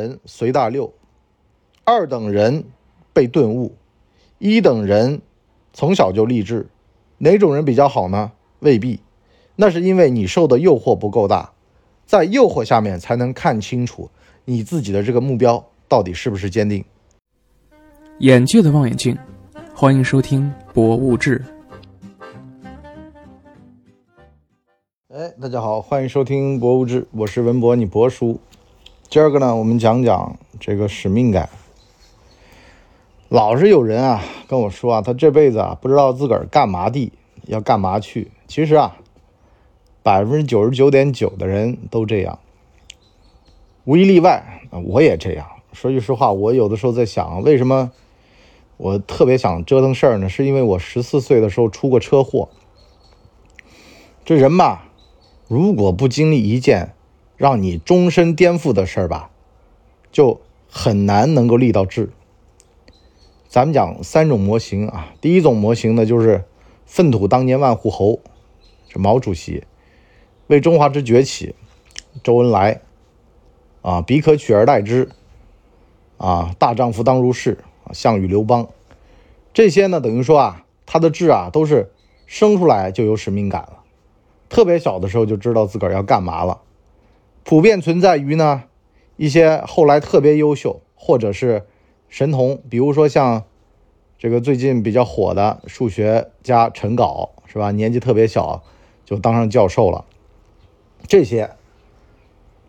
人随大溜，二等人被顿悟，一等人从小就立志。哪种人比较好呢？未必，那是因为你受的诱惑不够大，在诱惑下面才能看清楚你自己的这个目标到底是不是坚定。眼界的望远镜，欢迎收听《博物志》。哎，大家好，欢迎收听《博物志》，我是文博，你博叔。今儿个呢，我们讲讲这个使命感。老是有人啊跟我说啊，他这辈子啊不知道自个儿干嘛地，要干嘛去。其实啊，百分之九十九点九的人都这样，无一例外，我也这样。说句实话，我有的时候在想，为什么？我特别想折腾事儿呢，是因为我十四岁的时候出过车祸。这人吧，如果不经历一件让你终身颠覆的事儿吧，就很难能够立到志。咱们讲三种模型啊，第一种模型呢，就是粪土当年万户侯，这毛主席为中华之崛起，周恩来啊，彼可取而代之啊，大丈夫当如是。项羽、刘邦，这些呢，等于说啊，他的志啊，都是生出来就有使命感了，特别小的时候就知道自个儿要干嘛了。普遍存在于呢一些后来特别优秀或者是神童，比如说像这个最近比较火的数学家陈镐，是吧？年纪特别小就当上教授了。这些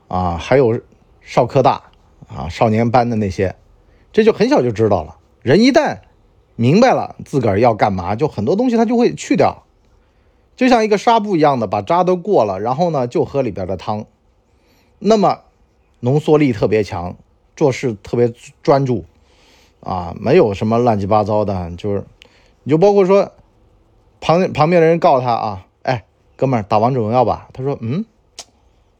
啊，还有少科大啊少年班的那些。这就很小就知道了。人一旦明白了自个儿要干嘛，就很多东西他就会去掉，就像一个纱布一样的，把渣都过了，然后呢就喝里边的汤。那么浓缩力特别强，做事特别专注啊，没有什么乱七八糟的。就是你就包括说旁旁边的人告诉他啊，哎，哥们儿打王者荣耀吧。他说嗯，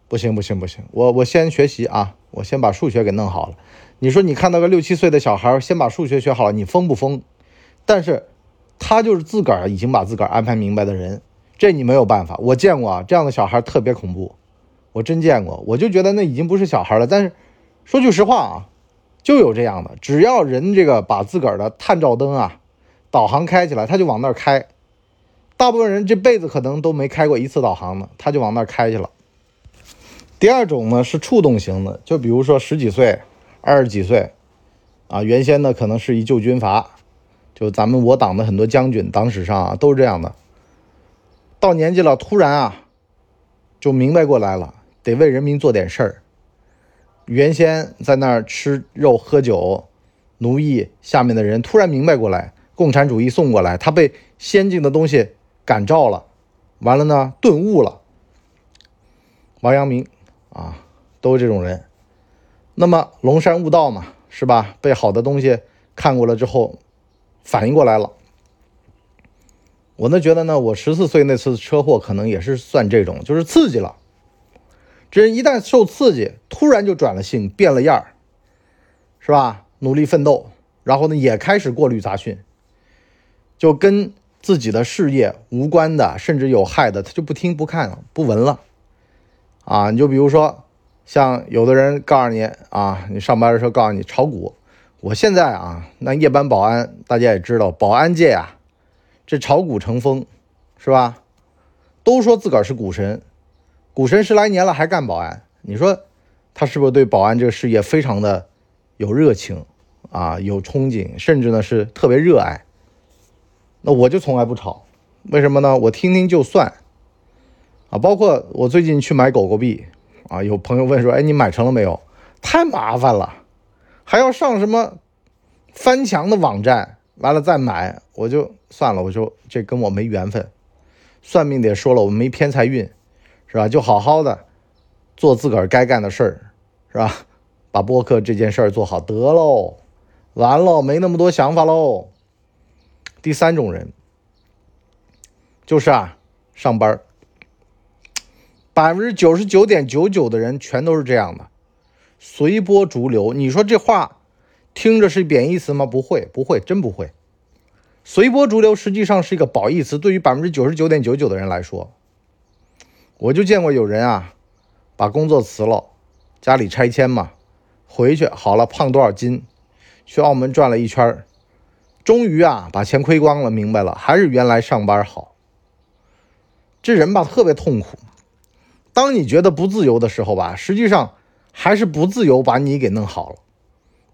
不行不行不行，我我先学习啊，我先把数学给弄好了。你说你看到个六七岁的小孩先把数学学好了，你疯不疯？但是，他就是自个儿已经把自个儿安排明白的人，这你没有办法。我见过啊，这样的小孩特别恐怖，我真见过。我就觉得那已经不是小孩了。但是，说句实话啊，就有这样的，只要人这个把自个儿的探照灯啊、导航开起来，他就往那儿开。大部分人这辈子可能都没开过一次导航呢，他就往那儿开去了。第二种呢是触动型的，就比如说十几岁。二十几岁，啊，原先呢可能是一旧军阀，就咱们我党的很多将军，党史上啊都是这样的。到年纪了，突然啊，就明白过来了，得为人民做点事儿。原先在那儿吃肉喝酒，奴役下面的人，突然明白过来，共产主义送过来，他被先进的东西感召了，完了呢顿悟了。王阳明啊，都是这种人。那么龙山悟道嘛，是吧？被好的东西看过了之后，反应过来了。我呢觉得呢，我十四岁那次车祸可能也是算这种，就是刺激了。这人一旦受刺激，突然就转了性，变了样儿，是吧？努力奋斗，然后呢也开始过滤杂讯，就跟自己的事业无关的，甚至有害的，他就不听不看了，不闻了。啊，你就比如说。像有的人告诉你啊，你上班的时候告诉你炒股，我现在啊，那夜班保安大家也知道，保安界啊，这炒股成风，是吧？都说自个儿是股神，股神十来年了还干保安，你说他是不是对保安这个事业非常的有热情啊，有憧憬，甚至呢是特别热爱？那我就从来不炒，为什么呢？我听听就算啊，包括我最近去买狗狗币。啊，有朋友问说：“哎，你买成了没有？太麻烦了，还要上什么翻墙的网站，完了再买，我就算了。我说这跟我没缘分。算命的也说了，我没偏财运，是吧？就好好的做自个儿该干的事儿，是吧？把播客这件事儿做好得喽，完了没那么多想法喽。第三种人就是啊，上班。”百分之九十九点九九的人全都是这样的，随波逐流。你说这话听着是贬义词吗？不会，不会，真不会。随波逐流实际上是一个褒义词。对于百分之九十九点九九的人来说，我就见过有人啊，把工作辞了，家里拆迁嘛，回去好了，胖多少斤？去澳门转了一圈终于啊把钱亏光了，明白了，还是原来上班好。这人吧特别痛苦。当你觉得不自由的时候吧，实际上还是不自由把你给弄好了，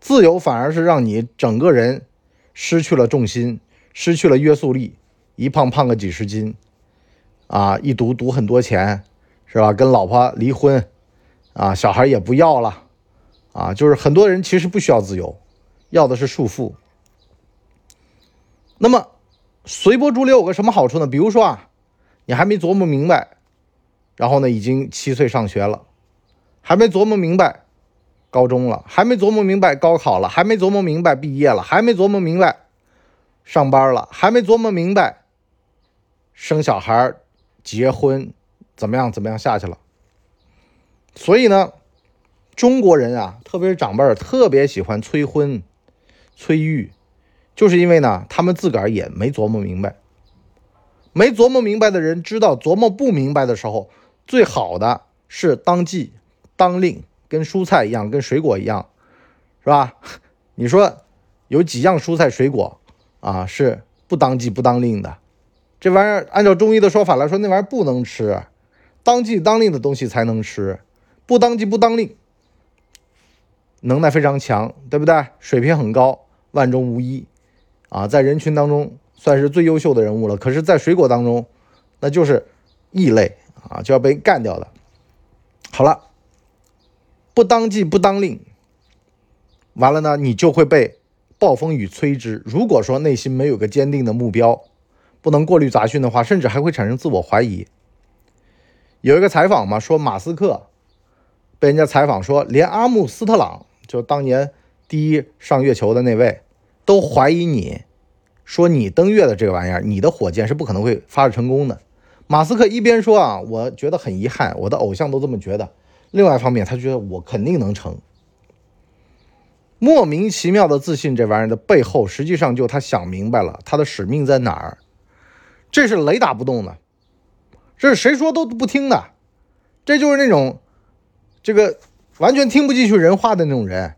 自由反而是让你整个人失去了重心，失去了约束力，一胖胖个几十斤，啊，一赌赌很多钱，是吧？跟老婆离婚，啊，小孩也不要了，啊，就是很多人其实不需要自由，要的是束缚。那么随波逐流有个什么好处呢？比如说啊，你还没琢磨明白。然后呢，已经七岁上学了，还没琢磨明白高中了，还没琢磨明白高考了，还没琢磨明白毕业了，还没琢磨明白上班了，还没琢磨明白生小孩、结婚怎么样怎么样下去了。所以呢，中国人啊，特别是长辈儿，特别喜欢催婚、催育，就是因为呢，他们自个儿也没琢磨明白。没琢磨明白的人知道，琢磨不明白的时候。最好的是当季当令，跟蔬菜一样，跟水果一样，是吧？你说有几样蔬菜水果啊是不当季不当令的？这玩意儿按照中医的说法来说，那玩意儿不能吃，当季当令的东西才能吃，不当季不当令，能耐非常强，对不对？水平很高，万中无一啊，在人群当中算是最优秀的人物了。可是，在水果当中，那就是异类。啊，就要被干掉的。好了，不当季不当令，完了呢，你就会被暴风雨摧之。如果说内心没有个坚定的目标，不能过滤杂讯的话，甚至还会产生自我怀疑。有一个采访嘛，说马斯克被人家采访说，连阿姆斯特朗，就当年第一上月球的那位，都怀疑你，说你登月的这个玩意儿，你的火箭是不可能会发射成功的。马斯克一边说啊，我觉得很遗憾，我的偶像都这么觉得。另外一方面，他觉得我肯定能成。莫名其妙的自信，这玩意儿的背后，实际上就他想明白了他的使命在哪儿。这是雷打不动的，这是谁说都不听的。这就是那种这个完全听不进去人话的那种人，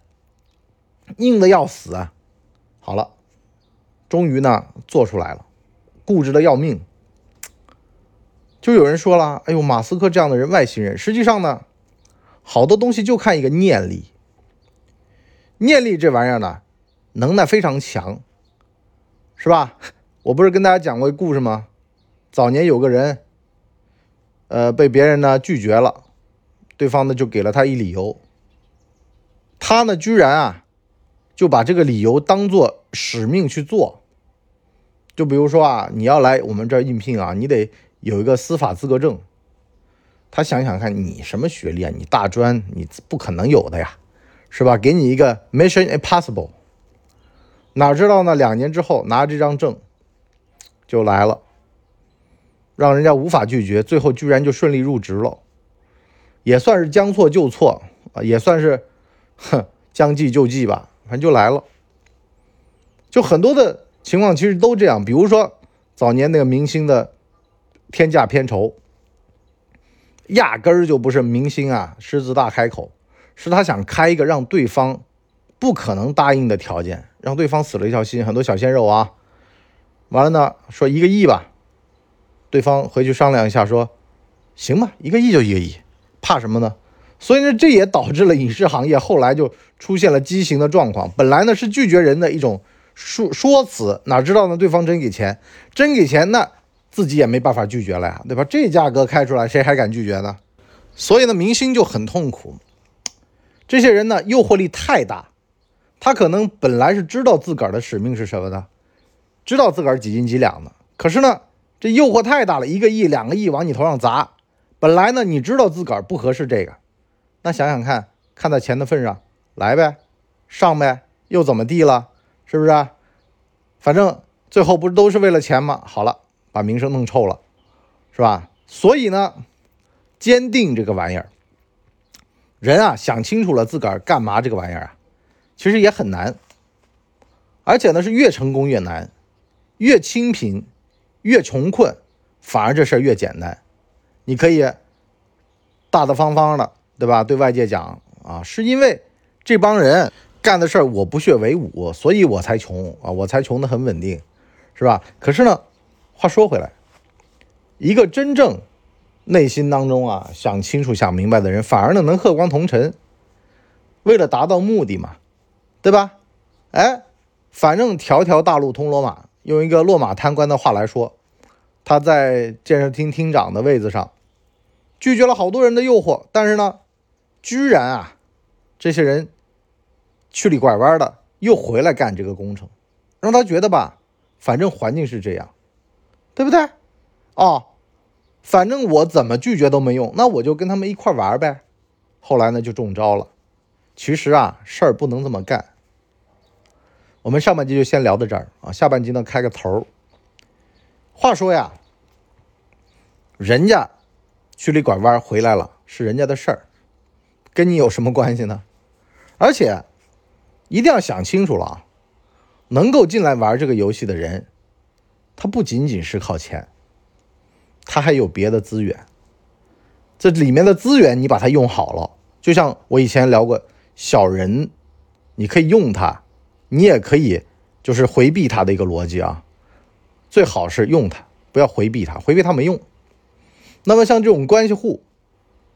硬的要死。好了，终于呢做出来了，固执的要命。就有人说了：“哎呦，马斯克这样的人，外星人。实际上呢，好多东西就看一个念力。念力这玩意儿呢，能耐非常强，是吧？我不是跟大家讲过一故事吗？早年有个人，呃，被别人呢拒绝了，对方呢就给了他一理由，他呢居然啊，就把这个理由当做使命去做。就比如说啊，你要来我们这儿应聘啊，你得。”有一个司法资格证，他想想看，你什么学历啊？你大专，你不可能有的呀，是吧？给你一个 Mission Impossible，哪知道呢？两年之后拿这张证就来了，让人家无法拒绝，最后居然就顺利入职了，也算是将错就错啊，也算是哼将计就计吧，反正就来了。就很多的情况其实都这样，比如说早年那个明星的。天价片酬，压根儿就不是明星啊狮子大开口，是他想开一个让对方不可能答应的条件，让对方死了一条心。很多小鲜肉啊，完了呢，说一个亿吧，对方回去商量一下，说行吧，一个亿就一个亿，怕什么呢？所以呢，这也导致了影视行业后来就出现了畸形的状况。本来呢是拒绝人的一种说说辞，哪知道呢对方真给钱，真给钱那。自己也没办法拒绝了呀，对吧？这价格开出来，谁还敢拒绝呢？所以呢，明星就很痛苦。这些人呢，诱惑力太大，他可能本来是知道自个儿的使命是什么的，知道自个儿几斤几两的。可是呢，这诱惑太大了，一个亿、两个亿往你头上砸。本来呢，你知道自个儿不合适这个，那想想看，看在钱的份上，来呗，上呗，又怎么地了？是不是？反正最后不是都是为了钱吗？好了。把名声弄臭了，是吧？所以呢，坚定这个玩意儿，人啊想清楚了自个儿干嘛这个玩意儿啊，其实也很难，而且呢是越成功越难，越清贫越穷困，反而这事儿越简单。你可以大大方方的，对吧？对外界讲啊，是因为这帮人干的事儿我不屑为伍，所以我才穷啊，我才穷的很稳定，是吧？可是呢，话说回来，一个真正内心当中啊想清楚、想明白的人，反而呢能和光同尘，为了达到目的嘛，对吧？哎，反正条条大路通罗马，用一个落马贪官的话来说，他在建设厅厅长的位子上。拒绝了好多人的诱惑，但是呢，居然啊，这些人曲里拐弯的又回来干这个工程，让他觉得吧，反正环境是这样，对不对？哦，反正我怎么拒绝都没用，那我就跟他们一块玩呗。后来呢，就中招了。其实啊，事儿不能这么干。我们上半集就先聊到这儿啊，下半集呢开个头。话说呀，人家。曲里拐弯回来了是人家的事儿，跟你有什么关系呢？而且一定要想清楚了啊！能够进来玩这个游戏的人，他不仅仅是靠钱，他还有别的资源。这里面的资源你把它用好了，就像我以前聊过，小人你可以用它，你也可以就是回避它的一个逻辑啊。最好是用它，不要回避它，回避它没用。那么像这种关系户，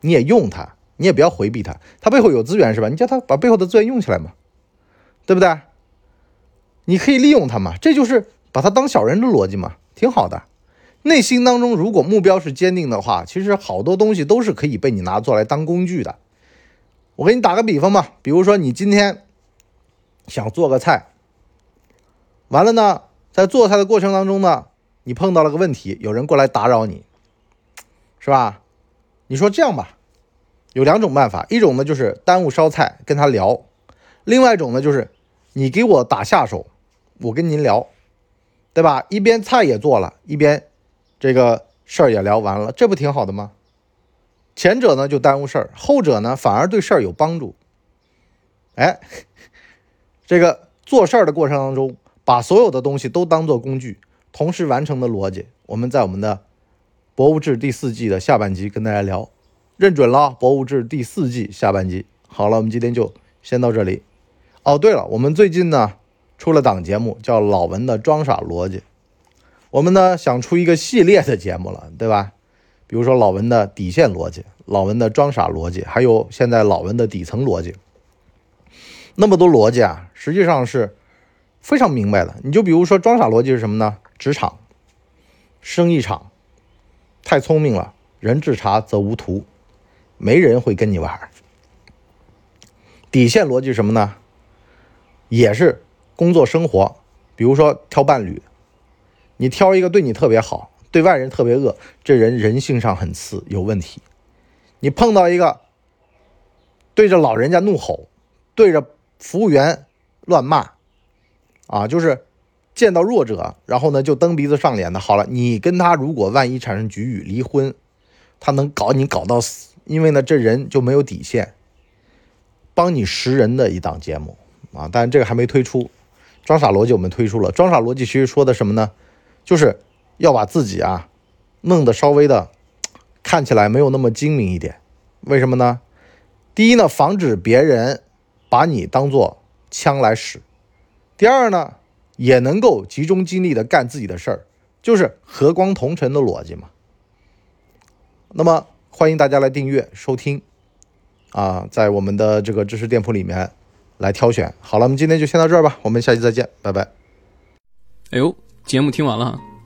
你也用它，你也不要回避它，它背后有资源是吧？你叫他把背后的资源用起来嘛，对不对？你可以利用它嘛，这就是把他当小人的逻辑嘛，挺好的。内心当中如果目标是坚定的话，其实好多东西都是可以被你拿做来当工具的。我给你打个比方吧，比如说你今天想做个菜，完了呢，在做菜的过程当中呢，你碰到了个问题，有人过来打扰你。是吧？你说这样吧，有两种办法，一种呢就是耽误烧菜跟他聊，另外一种呢就是你给我打下手，我跟您聊，对吧？一边菜也做了，一边这个事儿也聊完了，这不挺好的吗？前者呢就耽误事儿，后者呢反而对事儿有帮助。哎，这个做事儿的过程当中，把所有的东西都当做工具，同时完成的逻辑，我们在我们的。《博物志》第四季的下半集跟大家聊，认准了《博物志》第四季下半集。好了，我们今天就先到这里。哦，对了，我们最近呢出了档节目，叫老文的装傻逻辑。我们呢想出一个系列的节目了，对吧？比如说老文的底线逻辑，老文的装傻逻辑，还有现在老文的底层逻辑。那么多逻辑啊，实际上是非常明白的。你就比如说装傻逻辑是什么呢？职场、生意场。太聪明了，人至察则无徒，没人会跟你玩。底线逻辑什么呢？也是工作生活，比如说挑伴侣，你挑一个对你特别好，对外人特别恶，这人人性上很次，有问题。你碰到一个对着老人家怒吼，对着服务员乱骂，啊，就是。见到弱者，然后呢就蹬鼻子上脸的。好了，你跟他如果万一产生局域离婚，他能搞你搞到死，因为呢这人就没有底线。帮你识人的一档节目啊，但这个还没推出。装傻逻辑我们推出了，装傻逻辑其实说的什么呢？就是要把自己啊弄得稍微的看起来没有那么精明一点。为什么呢？第一呢，防止别人把你当做枪来使。第二呢。也能够集中精力的干自己的事儿，就是和光同尘的逻辑嘛。那么欢迎大家来订阅收听，啊，在我们的这个知识店铺里面来挑选。好了，我们今天就先到这儿吧，我们下期再见，拜拜。哎呦，节目听完了，